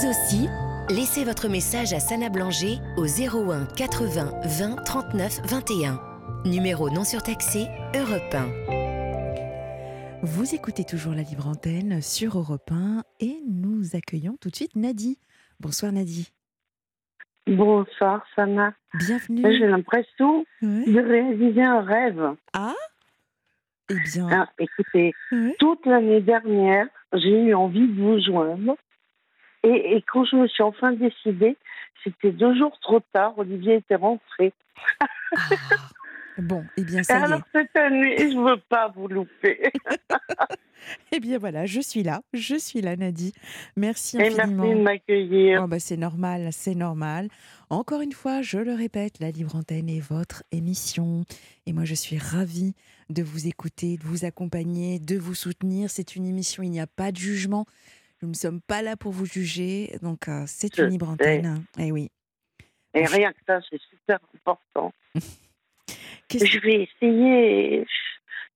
Vous aussi, laissez votre message à Sana Blanger au 01 80 20 39 21. Numéro non surtaxé, Europe 1. Vous écoutez toujours la libre antenne sur Europe 1 et nous accueillons tout de suite Nadie. Bonsoir Nadie. Bonsoir Sana. Bienvenue. J'ai l'impression Ouais. de réaliser un rêve. Ah Eh bien, Ah, écoutez, ouais. toute l'année dernière, j'ai eu envie de vous joindre. Et, et quand je me suis enfin décidée, c'était deux jours trop tard. Olivier était rentré. Ah. Bon, eh bien Et ça y est. alors cette année, je ne veux pas vous louper. Eh bien voilà, je suis là, je suis là Nadie. Merci Et merci infiniment. de m'accueillir. Oh, bah, c'est normal, c'est normal. Encore une fois, je le répète, la Libre Antenne est votre émission. Et moi, je suis ravie de vous écouter, de vous accompagner, de vous soutenir. C'est une émission, il n'y a pas de jugement. Nous ne sommes pas là pour vous juger. Donc, euh, c'est une Libre. Antenne. Eh oui. Et rien que ça, c'est super important. Je vais essayer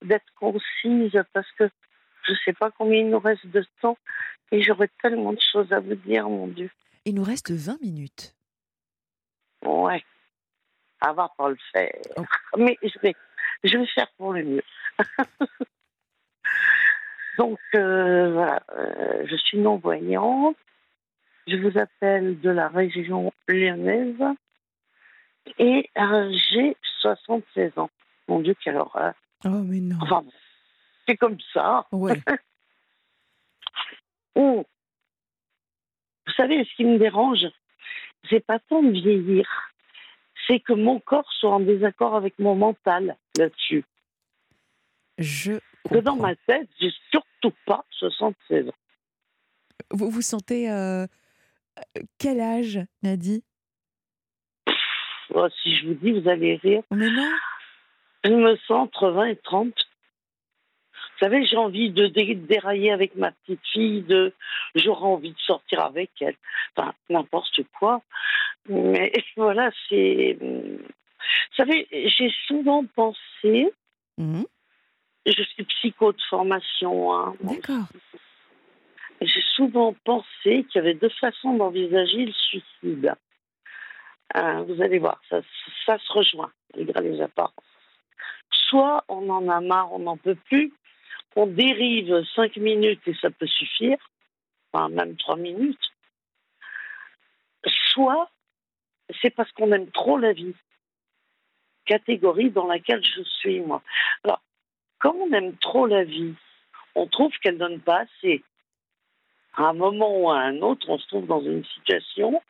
d'être concise parce que je ne sais pas combien il nous reste de temps et j'aurais tellement de choses à vous dire, mon Dieu. Il nous reste 20 minutes. Ouais. Ça va pas le faire. Oh. Mais je vais, je vais faire pour le mieux. Donc, euh, voilà, euh, je suis non-voyante. Je vous appelle de la région lyonnaise. Et euh, j'ai 76 ans. Mon Dieu, quelle horreur. Oh, mais non. Enfin, bon, c'est comme ça. Ouais. Oh. Vous savez, ce qui me dérange, c'est pas tant de vieillir, c'est que mon corps soit en désaccord avec mon mental là-dessus. Je Que dans ma tête, j'ai surtout pas 76 ans. Vous vous sentez euh, euh, quel âge, Nadie Oh, si je vous dis, vous allez rire. Mais non. Je me sens entre 20 et 30. Vous savez, j'ai envie de dé- dérailler avec ma petite fille, de j'aurais envie de sortir avec elle. Enfin, n'importe quoi. Mais voilà, c'est. Vous savez, j'ai souvent pensé, Mhm. Je suis psycho de formation, hein, D'accord. j'ai souvent pensé qu'il y avait deux façons d'envisager le suicide. Euh, vous allez voir, ça, ça se rejoint, malgré les apparences. Soit on en a marre, on n'en peut plus, on dérive cinq minutes et ça peut suffire, enfin même trois minutes. Soit c'est parce qu'on aime trop la vie, catégorie dans laquelle je suis moi. Alors, comme on aime trop la vie, on trouve qu'elle donne pas assez à un moment ou à un autre, on se trouve dans une situation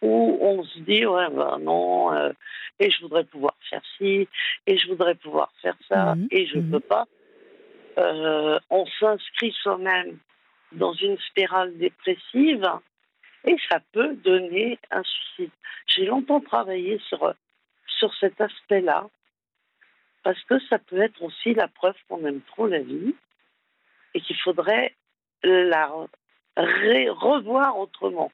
où on se dit ouais ben non euh, et je voudrais pouvoir faire ci et je voudrais pouvoir faire ça Mhm, et je ne mhm. peux pas. Euh, on s'inscrit soi-même dans une spirale dépressive et ça peut donner un suicide. J'ai longtemps travaillé sur sur cet aspect-là parce que ça peut être aussi la preuve qu'on aime trop la vie et qu'il faudrait la revoir autrement.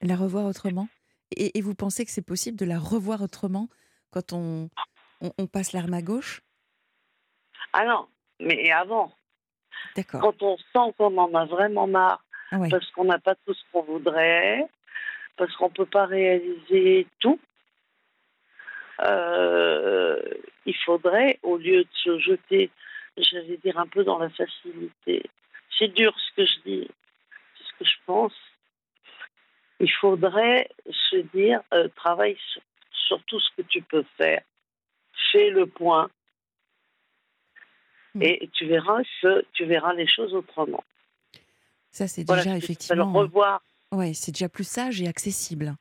La revoir autrement et, et vous pensez que c'est possible de la revoir autrement quand on, on, on passe l'arme à gauche? Ah non, mais avant, D'accord. quand on sent qu'on en a vraiment marre, Ah ouais. parce qu'on n'a pas tout ce qu'on voudrait, parce qu'on ne peut pas réaliser tout, il faudrait, au lieu de se jeter, j'allais dire, un peu dans la facilité, c'est dur ce que je dis, c'est ce que je pense, il faudrait se dire, euh, travaille sur, sur tout ce que tu peux faire, fais le point, Mm. et tu verras que tu verras les choses autrement. Ça, c'est Voilà, déjà ce que j'appelle effectivement. revoir. Ouais, c'est déjà plus sage et accessible.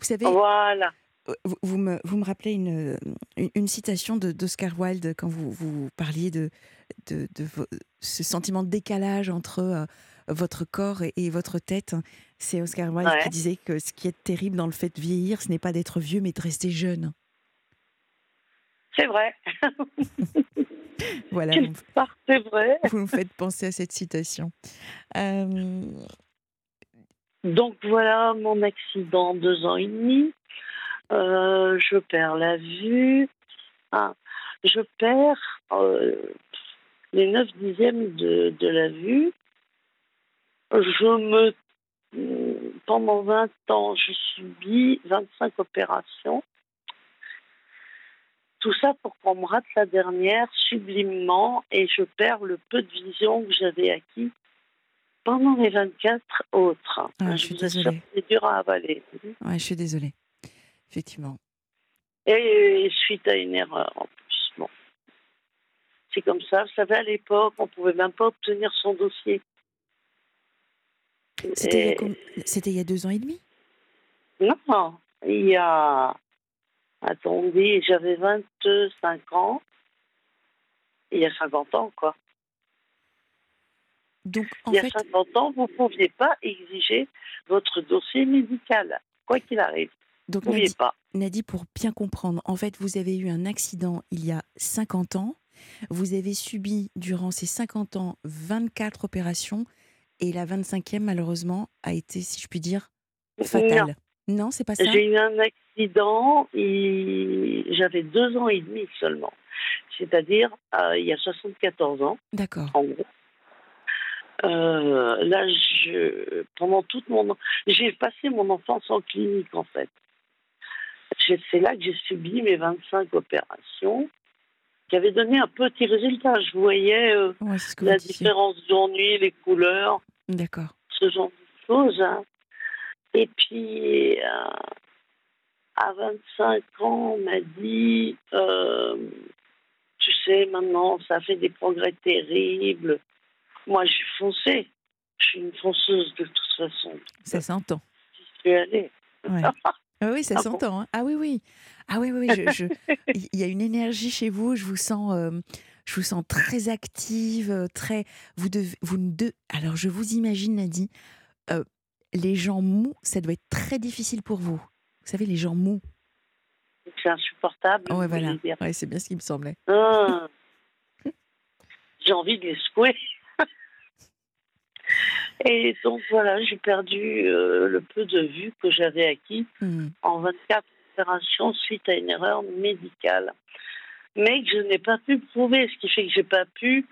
Vous savez, Voilà. Euh, vous, me, vous me rappelez une, une, une citation d'Oscar Wilde quand vous, vous parliez de, de, ce sentiment de décalage entre euh, votre corps et, et votre tête. C'est Oscar Wilde Ouais. qui disait que ce qui est terrible dans le fait de vieillir, ce n'est pas d'être vieux, mais de rester jeune. C'est vrai. Voilà, c'est vrai. vous me faites penser à cette citation. Euh, Donc voilà mon accident, deux ans et demi. Euh, je perds la vue. Ah, je perds euh, les neuf dixièmes de, de la vue. Je me pendant 20 ans, je subis 25 opérations. Tout ça pour qu'on me rate la dernière sublimement et je perds le peu de vision que j'avais acquis pendant les 24 autres. Ah, je suis désolée. C'est dur à avaler. Ouais, je suis désolée. Effectivement. Et suite à une erreur en plus. Bon. C'est comme ça. Vous savez, à l'époque, on ne pouvait même pas obtenir son dossier. C'était il, y a deux ans et demi? Non, il y a. Attendez, j'avais 25 ans. Il y a 50 ans, quoi. Donc, il y a 50 ans, vous ne pouviez pas exiger votre dossier médical, quoi qu'il arrive. Donc, pas. Nadi, pour bien comprendre, en fait, vous avez eu un accident il y a 50 ans. Vous avez subi durant ces 50 ans 24 opérations et la 25e, malheureusement, a été, si je puis dire, fatale. Non, c'est pas ça? J'ai eu un accident et j'avais deux ans et demi seulement. C'est-à-dire, euh, il y a 74 ans. D'accord. En gros. Euh, là, je, pendant toute mon... J'ai passé mon enfance en clinique, en fait. C'est là que j'ai subi mes 25 opérations qui avaient donné un petit résultat. Je voyais euh, la différence d'ennui, les couleurs. D'accord. Ce genre de choses. Hein. Et puis, euh, à 25 ans, on m'a dit, euh, tu sais, maintenant, ça fait des progrès terribles. Moi, je suis foncée. Je suis une fonceuse de toute façon. Ça s'entend. J'y suis allée. Ah oui, ça ah s'entend. Hein. Ah oui, oui. Ah oui, oui. Je, Il y a une énergie chez vous. Je vous sens, euh, je vous sens très active, euh, très. Vous devez, vous ne deux. Alors, je vous imagine, Nadie, euh, les gens mous, ça doit être très difficile pour vous. Vous savez, les gens mous. C'est insupportable. Oui, voilà. Ouais, c'est bien ce qui me semblait. Ah. J'ai envie de les secouer. Et donc voilà, j'ai perdu euh, le peu de vue que j'avais acquis hmm. en 24 opérations suite à une erreur médicale. Mais que je n'ai pas pu prouver, ce qui fait que je n'ai pas pu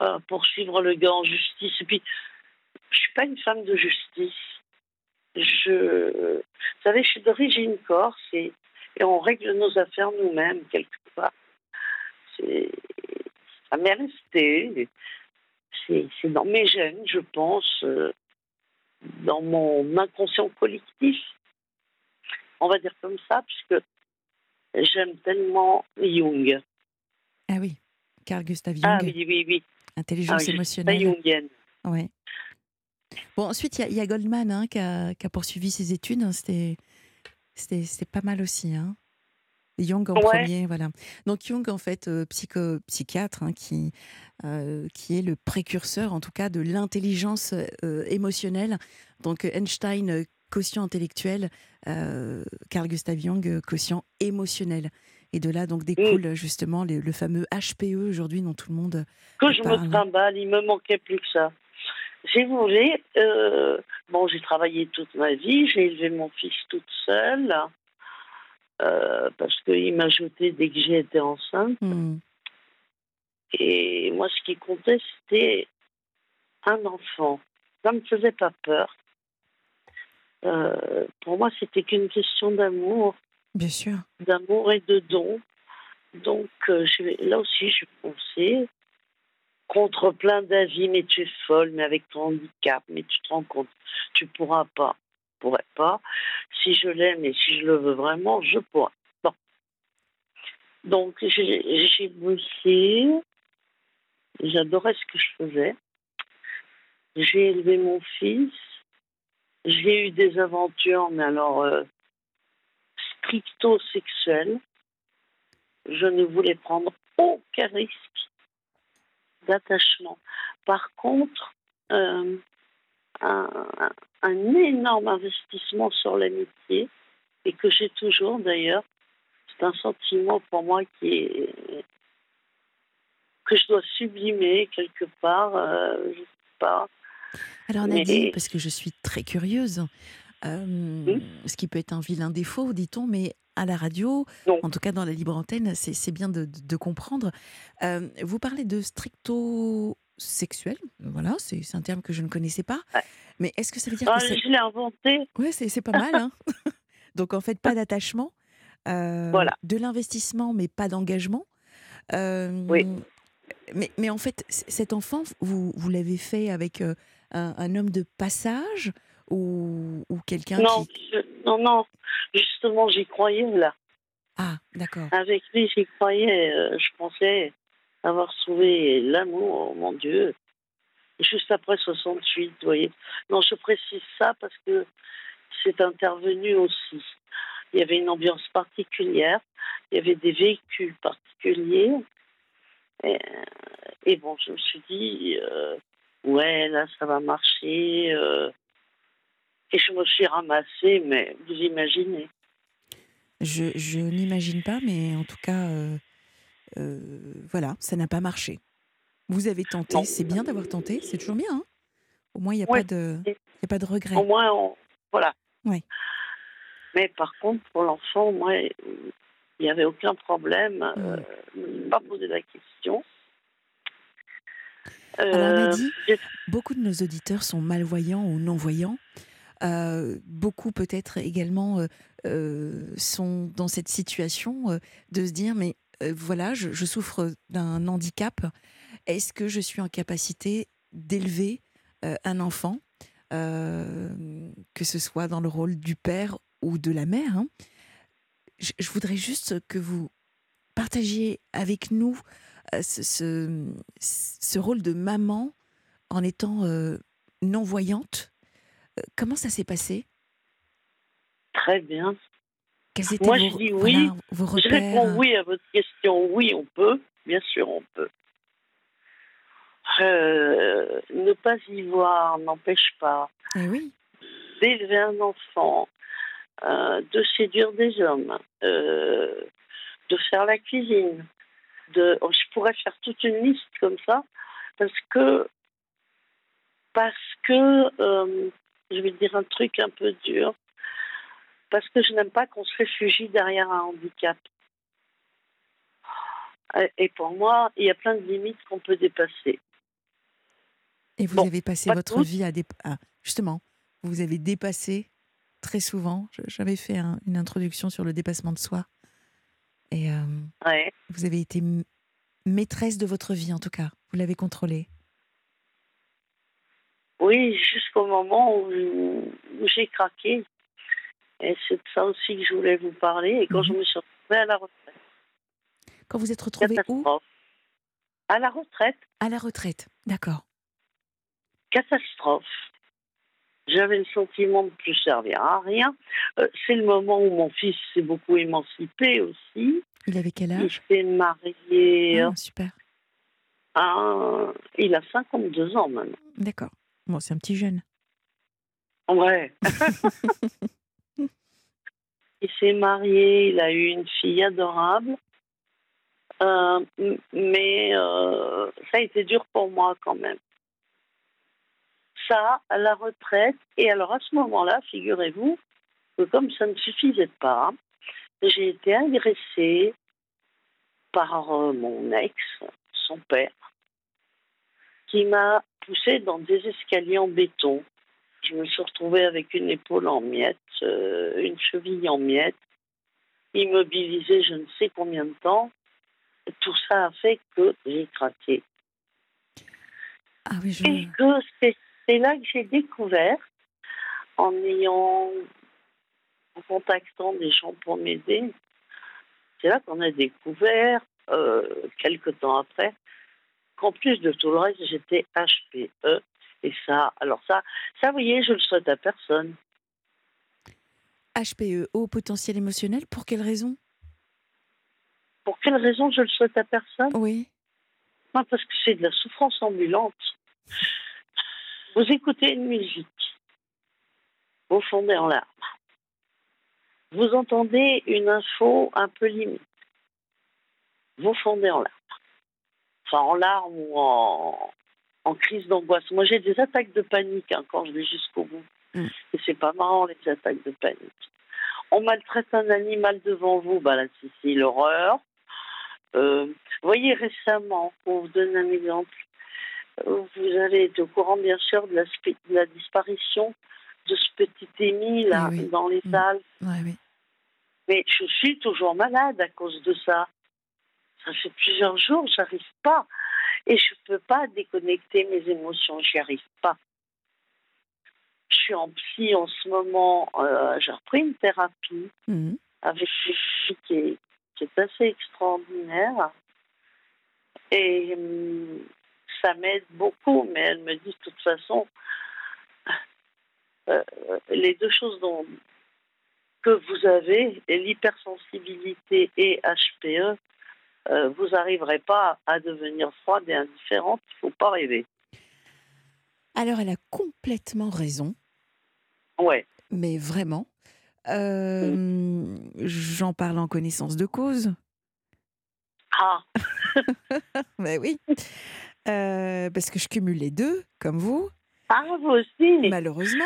euh, poursuivre le gars en justice. Et puis, je ne suis pas une femme de justice. Je, vous savez, je suis d'origine corse et, et, on règle nos affaires nous-mêmes, quelque part. Ça m'est resté c'est dans mes gènes, je pense, euh, dans mon inconscient collectif. On va dire comme ça, puisque j'aime tellement Jung. Ah oui, Carl Gustav Jung. Ah oui, oui, oui. Intelligence ah, émotionnelle. jungienne. Ouais. Bon, ensuite, il y, a Goldman hein, qui, a, poursuivi ses études. Hein, C'était pas mal aussi. Hein. Jung en premier, voilà. Donc Jung, en fait, euh, psycho, psychiatre, hein, qui, euh, qui est le précurseur, en tout cas, de l'intelligence euh, émotionnelle. Donc Einstein, quotient intellectuel, Carl Gustav Jung, quotient émotionnel. Et de là, donc, découle justement le fameux HPE aujourd'hui dont tout le monde. Que je me trimballe, il me manquait plus que ça. Si vous voulez, bon, j'ai travaillé toute ma vie, j'ai élevé mon fils toute seule. Euh, parce qu'il m'a jeté dès que j'ai été enceinte. Hmm. Et moi, ce qui comptait, c'était un enfant. Ça ne me faisait pas peur. Euh, pour moi, c'était qu'une question d'amour. Bien sûr. D'amour et de don. Donc, euh, là aussi, je pensais contre plein d'avis, mais tu es folle, mais avec ton handicap, mais tu te rends compte, tu pourras pas pourrais pas. Si je l'aime et si je le veux vraiment, je pourrais. Bon. Donc, j'ai bossé. J'adorais ce que je faisais. J'ai élevé mon fils. J'ai eu des aventures, mais alors euh, stricto-sexuelles. Je ne voulais prendre aucun risque d'attachement. Par contre, euh, un, un énorme investissement sur l'amitié et que j'ai toujours d'ailleurs. C'est un sentiment pour moi qui est que je dois sublimer quelque part, euh, je sais pas. Alors Nadine, parce que je suis très curieuse, euh, ce qui peut être un vilain défaut, dit-on, mais à la radio, en tout cas dans la libre antenne, c'est bien de, de, comprendre. Euh, vous parlez de stricto sexuel, voilà, c'est un terme que je ne connaissais pas. Mais est-ce que ça veut dire Ah, que je l'ai inventé. Ouais, c'est, pas mal. Hein Donc en fait, pas d'attachement, euh, Voilà. de l'investissement, mais pas d'engagement. Euh, Oui. Mais, mais en fait, cet enfant, vous, vous l'avez fait avec euh, un, un homme de passage ou, ou quelqu'un Non, qui... je- non, non. Justement, j'y croyais là. Ah, d'accord. Avec lui, j'y croyais. je pensais avoir trouvé l'amour, oh mon Dieu. Juste après 68, vous voyez. Non, je précise ça parce que c'est intervenu aussi. Il y avait une ambiance particulière, il y avait des véhicules particuliers. Et, et bon, je me suis dit, euh, ouais, là, ça va marcher. euh. et je me suis ramassée, mais vous imaginez. Je, n'imagine pas, mais en tout cas, euh, euh, voilà, ça n'a pas marché. Vous avez tenté, c'est bien d'avoir tenté, c'est toujours bien. hein. Au moins, il n'y a, Ouais. pas de- y a pas de regret. Au moins, on- voilà. Oui. Mais par contre, pour l'enfant, moi, il n'y avait aucun problème. Euh, je ne suis pas posé la question. Alors, Euh, Nadie, j'ai- beaucoup de nos auditeurs sont malvoyants ou non-voyants. Euh, beaucoup peut-être également euh, euh, sont dans cette situation euh, de se dire mais euh, voilà, je, je souffre d'un handicap. Est-ce que je suis en capacité d'élever euh, un enfant, euh, que ce soit dans le rôle du père ou de la mère hein? Je, je voudrais juste que vous partagiez avec nous euh, ce, ce, ce rôle de maman en étant non-voyante. Comment ça s'est passé? Très bien. Quels étaient Moi, vos, je dis voilà, oui. Je réponds oui à votre question. Oui, on peut. Bien sûr, on peut. Euh, ne pas y voir n'empêche pas Eh oui, d'élever un enfant, euh, de séduire des hommes, euh, de faire la cuisine. De, oh, je pourrais faire toute une liste comme ça parce que parce que je vais dire un truc un peu dur parce que je n'aime pas qu'on se réfugie derrière un handicap. Et pour moi, il y a plein de limites qu'on peut dépasser. Et vous Bon, avez passé pas votre vie à dé- ah, justement, vous avez dépassé très souvent. J'avais fait un- une introduction sur le dépassement de soi. Et euh, Ouais. vous avez été maîtresse de votre vie, en tout cas. Vous l'avez contrôlée. Oui, jusqu'au moment où, j'ai craqué. Et c'est de ça aussi que je voulais vous parler. Et quand je me suis retrouvée à la retraite, Quand vous êtes retrouvée où? À la retraite, À la retraite. D'accord. Catastrophe. J'avais le sentiment de plus servir à rien. Euh, c'est le moment où mon fils s'est beaucoup émancipé aussi. Il avait quel Il âge? s'est marié. Ah, Super. à- il a 52 ans maintenant. D'accord. Bon, c'est un petit jeune. Ouais. il s'est marié, il a eu une fille adorable. Euh, mais euh, ça a été dur pour moi quand même. Ça, à la retraite. Et alors à ce moment-là, figurez-vous que comme ça ne suffisait pas, j'ai été agressée par euh, mon ex, son père, qui m'a poussée dans des escaliers en béton. Je me suis retrouvée avec une épaule en miettes, euh, une cheville en miettes, immobilisée je ne sais combien de temps. Tout ça a fait que j'ai craqué. Ah oui, je... Et que c'est c'est là que j'ai découvert, en ayant, en contactant des gens pour m'aider, c'est là qu'on a découvert, euh, quelques temps après, qu'en plus de tout le reste, j'étais HPE. Et ça, alors ça, ça, vous voyez, je le souhaite à personne. HPE, haut potentiel émotionnel, pour quelle raison? Pour quelle raison je le souhaite à personne? Oui. Non, parce que c'est de la souffrance ambulante. Vous écoutez une musique, vous fondez en larmes. Vous entendez une info un peu limite, vous fondez en larmes. Enfin, en larmes ou en, en crise d'angoisse. Moi, j'ai des attaques de panique hein, quand je vais jusqu'au bout. Mm. Et c'est pas marrant, les attaques de panique. On maltraite un animal devant vous, bah là, c'est- c'est l'horreur. Euh, vous voyez, récemment, pour vous donner un exemple, vous avez été au courant, bien sûr, de la, de la disparition de ce petit Émi là, Oui, oui. dans les Mm. salles. Ouais, oui. Mais je suis toujours malade à cause de ça. Ça fait plusieurs jours, j'arrive pas. Et je peux pas déconnecter mes émotions, j'y arrive pas. Je suis en psy en ce moment, euh, j'ai repris une thérapie Mhm. avec une fille qui est, qui est assez extraordinaire. Et hum, ça m'aide beaucoup, mais elle me dit de toute façon, euh, les deux choses dont, que vous avez, l'hypersensibilité et HPE, euh, vous n'arriverez pas à devenir froide et indifférente, il ne faut pas rêver. Alors, elle a complètement raison, Ouais. mais vraiment. Euh, J'en parle en connaissance de cause. Ah, Ben oui. Euh, parce que je cumule les deux, comme vous, ah vous aussi malheureusement.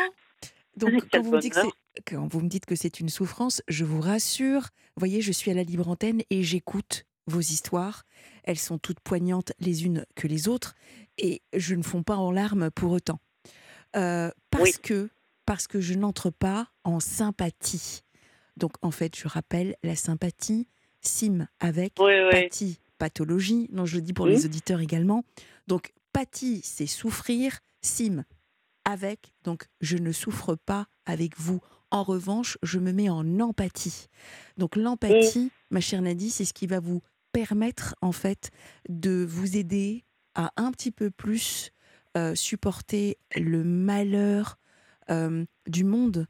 Donc, quand vous, me dites que c'est- quand vous me dites que c'est une souffrance, je vous rassure. Vous voyez, je suis à la libre antenne et j'écoute vos histoires. Elles sont toutes poignantes les unes que les autres et je ne fonds pas en larmes pour autant. Euh, parce Oui. que parce que je n'entre pas en sympathie. Donc, en fait, je rappelle, la sympathie sim avec Oui, oui. pathologie. Non, je le dis pour Oui. les auditeurs également. Donc, pathie, c'est souffrir. Sim, avec. Donc, je ne souffre pas avec vous. En revanche, je me mets en empathie. Donc, l'empathie, ma chère Nadie, c'est ce qui va vous permettre, en fait, de vous aider à un petit peu plus euh, supporter le malheur euh, du monde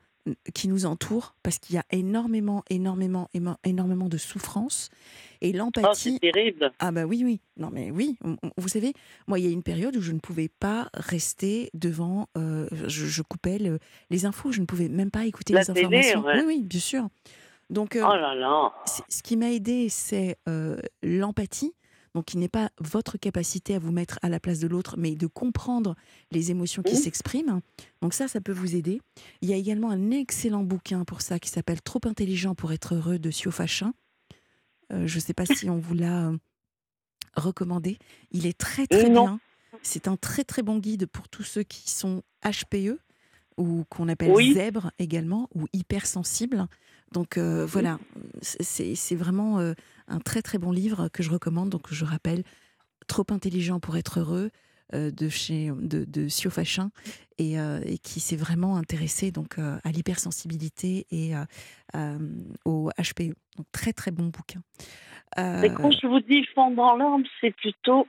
qui nous entoure, parce qu'il y a énormément, énormément, énormément de souffrance. Et Oh, l'empathie, c'est terrible. ah bah oui, oui. Non mais oui, vous savez, moi il y a une période où je ne pouvais pas rester devant, euh, je, je coupais le- les infos, je ne pouvais même pas écouter La les télé, informations. ouais. Oui, oui, bien sûr. Donc, euh, Oh là là. ce qui m'a aidé, c'est euh, l'empathie, donc qui n'est pas votre capacité à vous mettre à la place de l'autre, mais de comprendre les émotions qui s'expriment. Donc ça, ça peut vous aider. Il y a également un excellent bouquin pour ça qui s'appelle Trop intelligent pour être heureux de Sio Fachin. Euh, je ne sais pas si on vous l'a euh, recommandé. Il est très très Non. bien. C'est un très très bon guide pour tous ceux qui sont HPE ou qu'on appelle Oui. zèbre également ou hypersensibles. Donc euh, voilà, c'est vraiment euh, un très très bon livre que je recommande. Donc je rappelle, Trop intelligent pour être heureux euh, de chez de, de Sio Fachin et, et qui s'est vraiment intéressé donc à l'hypersensibilité et au HPE. Donc très très bon bouquin. Mais quand je vous dis fondre dans l'arme, c'est plutôt,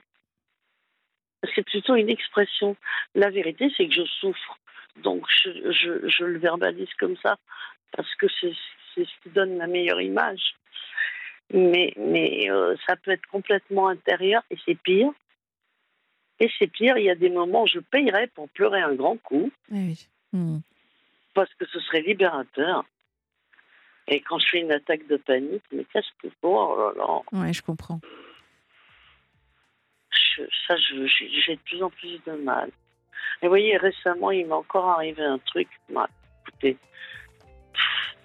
c'est plutôt une expression. La vérité, c'est que je souffre. Donc, je, je, je le verbalise comme ça parce que c'est ce qui donne la meilleure image. Mais, mais euh, ça peut être complètement intérieur et c'est pire. Et c'est pire, il y a des moments où je payerais pour pleurer un grand coup oui. Hmm. parce que ce serait libérateur. Et quand je fais une attaque de panique, mais qu'est-ce que oh là là. Ouais, je comprends. Je- ça, j'ai de plus en plus de mal. Et vous voyez, récemment, il m'est encore arrivé un truc. Bah, écoutez,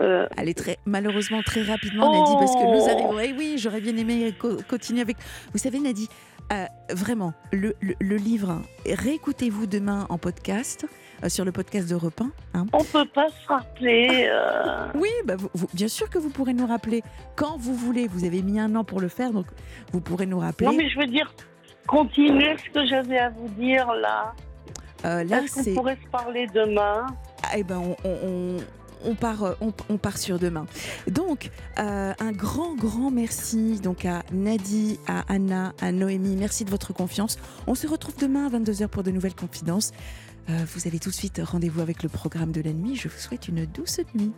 euh, Allez, très, malheureusement, très rapidement, Nadie, parce que nous Oh arrivons. Eh oui, j'aurais bien aimé co- continuer avec. Vous savez, Nadie, euh, vraiment, le, le- le livre, réécoutez-vous demain en podcast, euh, sur le podcast de Repin. Hein. on peut pas se rappeler. euh, Oui, bah, vous- vous- bien sûr que vous pourrez nous rappeler quand vous voulez. Vous avez mis un an pour le faire, donc vous pourrez nous rappeler. Non, mais je veux dire, continuez ce que j'avais à vous dire là. Euh, là, Est-ce qu'on pourrait se parler demain? Eh ben, on, on- on- on part, euh, on, on part sur demain. Donc, euh, un grand, grand merci donc à Nadie, à Anna, à Noémie. Merci de votre confiance. On se retrouve demain à 22h pour de nouvelles confidences. Euh, vous avez tout de suite rendez-vous avec le programme de la nuit. Je vous souhaite une douce nuit.